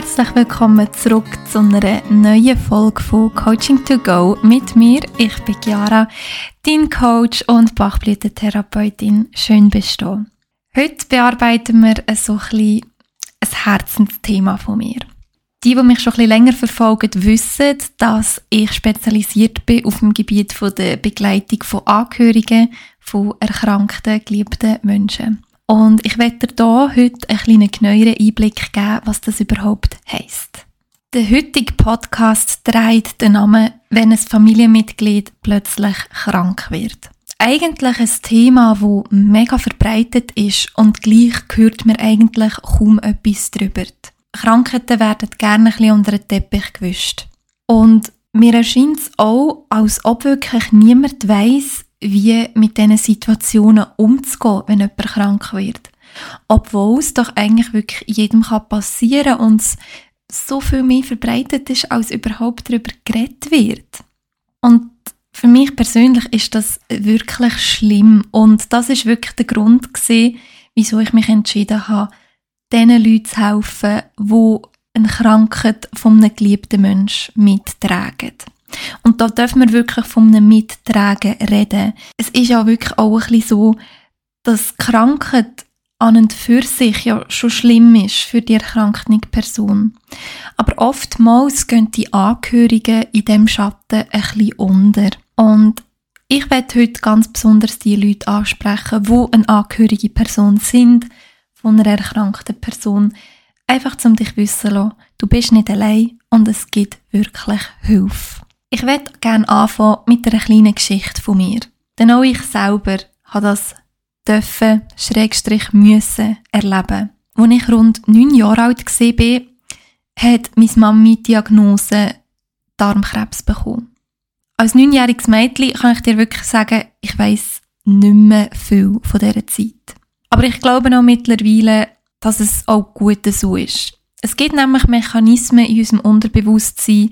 Herzlich willkommen zurück zu einer neuen Folge von Coaching to Go mit mir. Ich bin Chiara, dein Coach und Bachblütentherapeutin. Schön bist du. Heute bearbeiten wir so ein, ein Herzensthema von mir. Die, die mich schon ein länger verfolgen, wissen, dass ich spezialisiert bin auf dem Gebiet der Begleitung von Angehörigen von erkrankten, geliebten Menschen. Und ich werde dir hier heute einen kleinen genaueren Einblick geben, was das überhaupt heisst. Der heutige Podcast trägt den Namen «Wenn ein Familienmitglied plötzlich krank wird». Eigentlich ein Thema, das mega verbreitet ist und gleich hört mir eigentlich kaum etwas darüber. Krankheiten werden gerne ein bisschen unter den Teppich gewischt. Und mir erscheint es auch, als ob wirklich niemand weiß, wie mit diesen Situationen umzugehen, wenn jemand krank wird. Obwohl es doch eigentlich wirklich jedem passieren kann und es so viel mehr verbreitet ist, als überhaupt darüber geredet wird. Und für mich persönlich ist das wirklich schlimm und das ist wirklich der Grund gewesen, wieso ich mich entschieden habe, diesen Leuten zu helfen, die eine Krankheit von einem geliebten Menschen mittragen. Und da dürfen wir wirklich von einem Mittragen reden. Es ist ja wirklich auch ein bisschen so, dass Krankheit an und für sich ja schon schlimm ist für die erkrankte Person. Aber oftmals gehen die Angehörigen in dem Schatten ein bisschen unter. Und ich werde heute ganz besonders die Leute ansprechen, wo eine angehörige Person sind, von einer erkrankten Person. Einfach um dich wissen zu lassen, du bist nicht allein und es gibt wirklich Hilfe. Ich werde gerne anfangen mit einer kleinen Geschichte von mir. Denn auch ich selber habe das dürfen, schrägstrich müssen erleben. Als ich rund neun Jahre alt war, hat meine Mami die Diagnose Darmkrebs bekommen. Als neunjähriges Mädchen kann ich dir wirklich sagen, ich weiß nicht mehr viel von dieser Zeit. Aber ich glaube auch mittlerweile, dass es auch gut so ist. Es gibt nämlich Mechanismen in unserem Unterbewusstsein,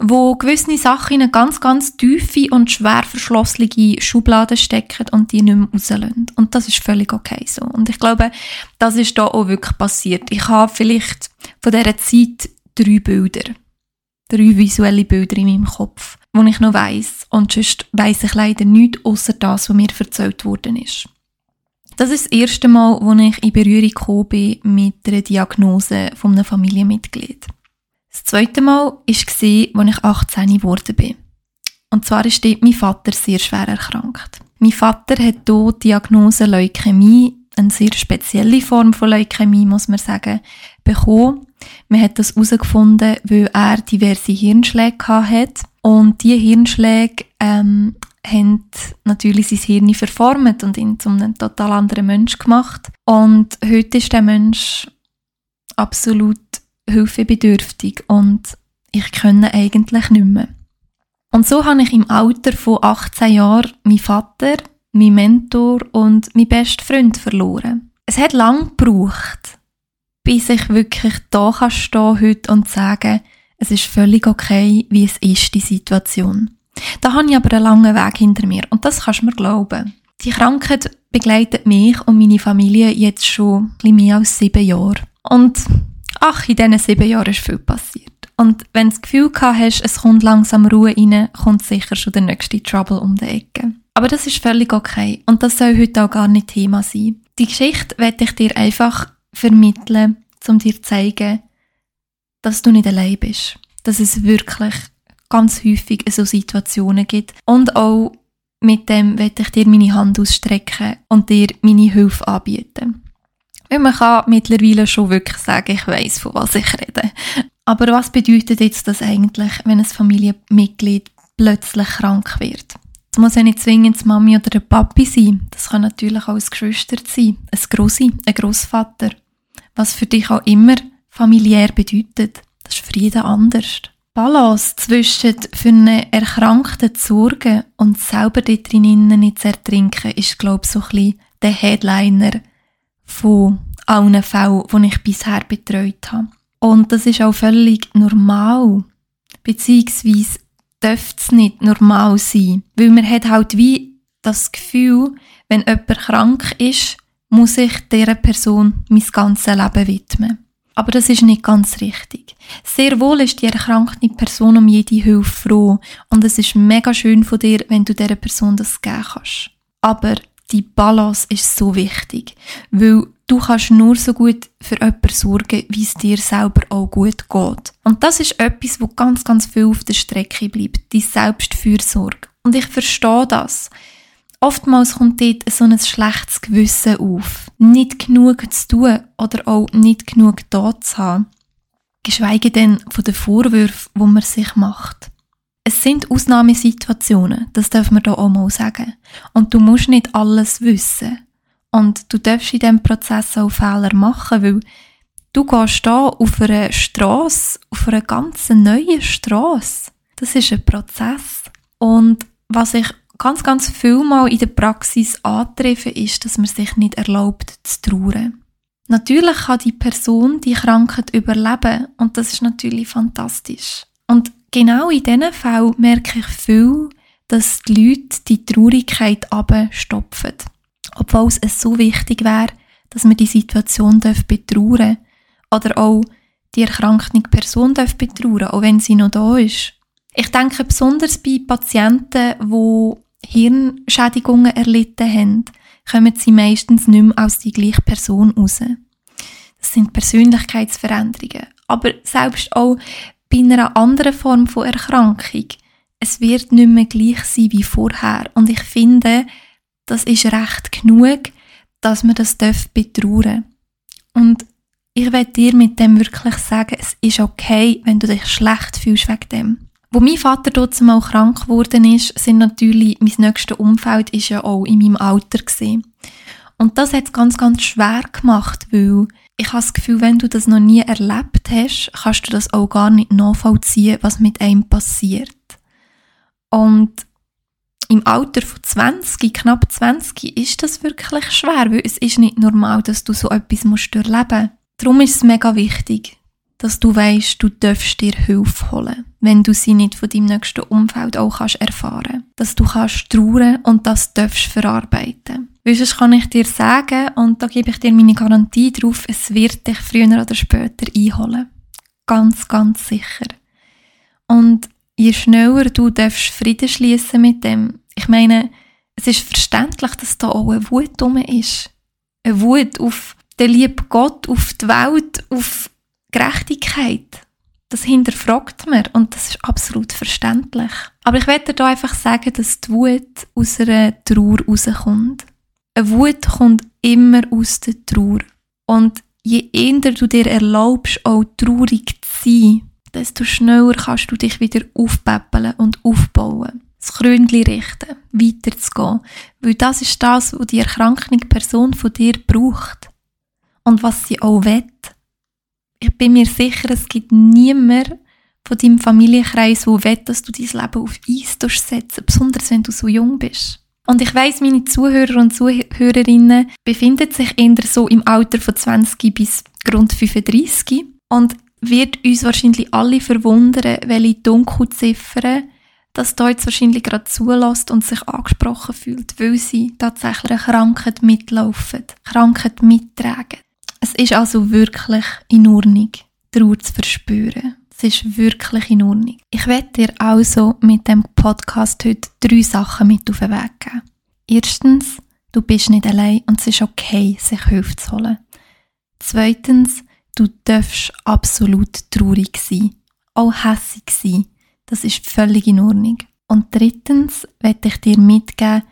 wo gewisse Sachen in eine ganz, ganz tiefe und schwer verschlossene Schublade stecken und die nicht mehr rauslassen. Und das ist völlig okay so. Und ich glaube, das ist da auch wirklich passiert. Ich habe vielleicht von dieser Zeit drei Bilder. Drei visuelle Bilder in meinem Kopf, wo ich noch weiss. Und sonst weiss ich leider nichts, außer das, was mir erzählt worden ist. Das ist das erste Mal, wo ich in Berührung gekommen bin mit der Diagnose von einem Familienmitglied. Das zweite Mal war, als ich 18 geworden bin. Und zwar ist dort mein Vater sehr schwer erkrankt. Mein Vater hat hier die Diagnose Leukämie, eine sehr spezielle Form von Leukämie, muss man sagen, bekommen. Man hat das herausgefunden, weil er diverse Hirnschläge hatte. Und diese Hirnschläge ähm, haben natürlich sein Hirn verformt und ihn zu einem total anderen Mensch gemacht. Und heute ist der Mensch absolut hilfebedürftig und ich kenne eigentlich nicht mehr. Und so habe ich im Alter von 18 Jahren meinen Vater, meinen Mentor und meinen besten Freund verloren. Es hat lang gebraucht, bis ich wirklich da kann stehen heute und sagen, es ist völlig okay, wie es ist, die Situation. Da habe ich aber einen langen Weg hinter mir und das kannst du mir glauben. Die Krankheit begleitet mich und meine Familie jetzt schon ein mehr als sieben Jahre. Und ach, in diesen sieben Jahren ist viel passiert. Und wenn du das Gefühl gehabt hast, es kommt langsam Ruhe rein, kommt sicher schon der nächste Trouble um die Ecke. Aber das ist völlig okay und das soll heute auch gar nicht Thema sein. Die Geschichte werde ich dir einfach vermitteln, um dir zu zeigen, dass du nicht allein bist. Dass es wirklich ganz häufig so Situationen gibt. Und auch mit dem werde ich dir meine Hand ausstrecken und dir meine Hilfe anbieten. Weil man kann mittlerweile schon wirklich sagen, ich weiß, von was ich rede. Aber was bedeutet jetzt das eigentlich, wenn ein Familienmitglied plötzlich krank wird? Es muss ja nicht zwingend die Mami oder der Papi sein. Das kann natürlich auch ein Geschwister sein, ein Grossi, ein Großvater. Was für dich auch immer familiär bedeutet. Das ist für jeden anders. Balance zwischen für einen Erkrankten zu sorgen und selber dort drinnen nicht zu ertrinken, ist, glaube ich, so ein bisschen der Headliner von allen Fällen, die ich bisher betreut habe. Und das ist auch völlig normal. Beziehungsweise dürfte es nicht normal sein. Weil man hat halt wie das Gefühl, wenn jemand krank ist, muss ich dieser Person mein ganzes Leben widmen. Aber das ist nicht ganz richtig. Sehr wohl ist die erkrankte Person um jede Hilfe froh und es ist mega schön von dir, wenn du dieser Person das geben kannst. Aber die Balance ist so wichtig, weil du kannst nur so gut für jemanden sorgen, wie es dir selber auch gut geht. Und das ist etwas, wo ganz, ganz viel auf der Strecke bleibt, die Selbstfürsorge. Und ich verstehe das. Oftmals kommt dort so ein schlechtes Gewissen auf. Nicht genug zu tun oder auch nicht genug da zu haben. Geschweige denn von den Vorwürfen, wo man sich macht. Es sind Ausnahmesituationen, das darf man da auch mal sagen. Und du musst nicht alles wissen. Und du darfst in diesem Prozess auch Fehler machen, weil du gehst da auf einer Straße, auf einer ganz neuen Straße. Das ist ein Prozess. Und was ich ganz, ganz viel mal in der Praxis antreffe, ist, dass man sich nicht erlaubt zu trauern. Natürlich kann die Person die Krankheit überleben und das ist natürlich fantastisch. Und genau in diesen Fällen merke ich viel, dass die Leute die Traurigkeit abstopfen. Obwohl es so wichtig wäre, dass man die Situation betrauern darf oder auch die erkrankte Person betrauern auch wenn sie noch da ist. Ich denke besonders bei Patienten, die Hirnschädigungen erlitten haben, kommen sie meistens nicht mehr aus die gleiche Person raus. Das sind Persönlichkeitsveränderungen. Aber selbst auch bei einer anderen Form von Erkrankung, es wird nicht mehr gleich sein wie vorher. Und ich finde, das ist recht genug, dass man das betrauern Und ich werde dir mit dem wirklich sagen, es ist okay, wenn du dich schlecht fühlst wegen dem. Wo mein Vater dort mal krank geworden ist, sind natürlich, mein nächstes Umfeld ist ja auch in meinem Alter gewesen. Und das hat es ganz, ganz schwer gemacht, weil ich habe das Gefühl, wenn du das noch nie erlebt hast, kannst du das auch gar nicht nachvollziehen, was mit einem passiert. Und im Alter von 20, knapp 20, ist das wirklich schwer, weil es ist nicht normal, dass du so etwas musst durchleben. Darum ist es mega wichtig, dass du weißt, du darfst dir Hilfe holen, wenn du sie nicht von deinem nächsten Umfeld auch kannst erfahren. Dass du kannst trauern und das darfst verarbeiten. Weil sonst kann ich dir sagen, und da gebe ich dir meine Garantie drauf, es wird dich früher oder später einholen. Ganz, ganz sicher. Und je schneller du darfst Frieden schließen mit dem, ich meine, es ist verständlich, dass da auch eine Wut drum ist. Eine Wut auf den lieben Gott, auf die Welt, auf Gerechtigkeit, das hinterfragt man und das ist absolut verständlich. Aber ich werde da einfach sagen, dass die Wut aus einer Trauer rauskommt. Eine Wut kommt immer aus der Trauer. Und je eher du dir erlaubst, auch traurig zu sein, desto schneller kannst du dich wieder aufpäppeln und aufbauen. Das Krönchen richten, weiterzugehen. Weil das ist das, was die erkrankte Person von dir braucht. Und was sie auch will ich bin mir sicher, es gibt niemand von deinem Familienkreis, der will, dass du dein Leben auf Eis setzen besonders wenn du so jung bist. Und ich weiss, meine Zuhörer und Zuhörerinnen befinden sich eher so im Alter von 20 bis rund 35 und wird uns wahrscheinlich alle verwundern, welche Dunkelziffern dass da jetzt wahrscheinlich gerade zulässt und sich angesprochen fühlt, weil sie tatsächlich eine Krankheit mitlaufen, Krankheit mittragen. Es ist also wirklich in Ordnung, Trauer zu verspüren. Es ist wirklich in Ordnung. Ich werde dir also mit dem Podcast heute drei Sachen mit auf den Weg geben. Erstens, du bist nicht allein und es ist okay, sich Hilfe zu holen. Zweitens, du darfst absolut traurig sein, auch hässig sein. Das ist völlig in Ordnung. Und drittens werde ich dir mitgeben,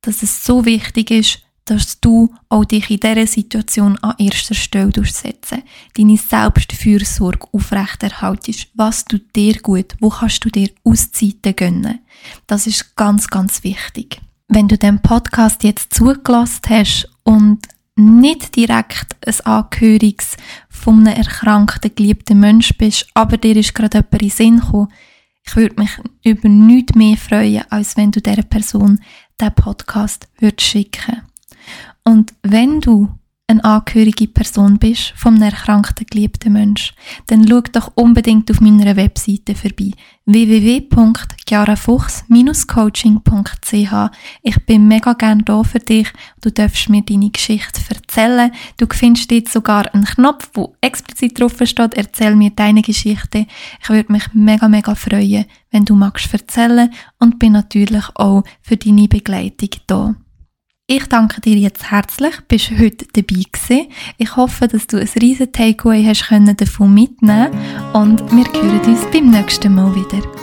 dass es so wichtig ist, dass du auch dich in dieser Situation an erster Stelle setzen deine Selbstfürsorge aufrechterhaltest, was tut dir gut, wo kannst du dir Auszeiten gönnen. Das ist ganz, ganz wichtig. Wenn du den Podcast jetzt zugelassen hast und nicht direkt ein Angehöriges von einem erkrankten, geliebten Mensch bist, aber dir ist gerade jemand in den Sinn gekommen, ich würde mich über nichts mehr freuen, als wenn du dieser Person diesen Podcast würdest schicken und wenn du eine angehörige Person bist vom erkrankten geliebten Mensch, dann schau doch unbedingt auf meiner Webseite vorbei www.chiarafuchs-coaching.ch Ich bin mega gern da für dich. Du darfst mir deine Geschichte erzählen. Du findest jetzt sogar einen Knopf, wo explizit drauf steht, erzähl mir deine Geschichte. Ich würde mich mega, mega freuen, wenn du magst erzählen und bin natürlich auch für deine Begleitung da. Ich danke dir jetzt herzlich, bist heute dabei gewesen. Ich hoffe, dass du ein riesen Takeaway hast können davon mitnehmen und wir hören uns beim nächsten Mal wieder.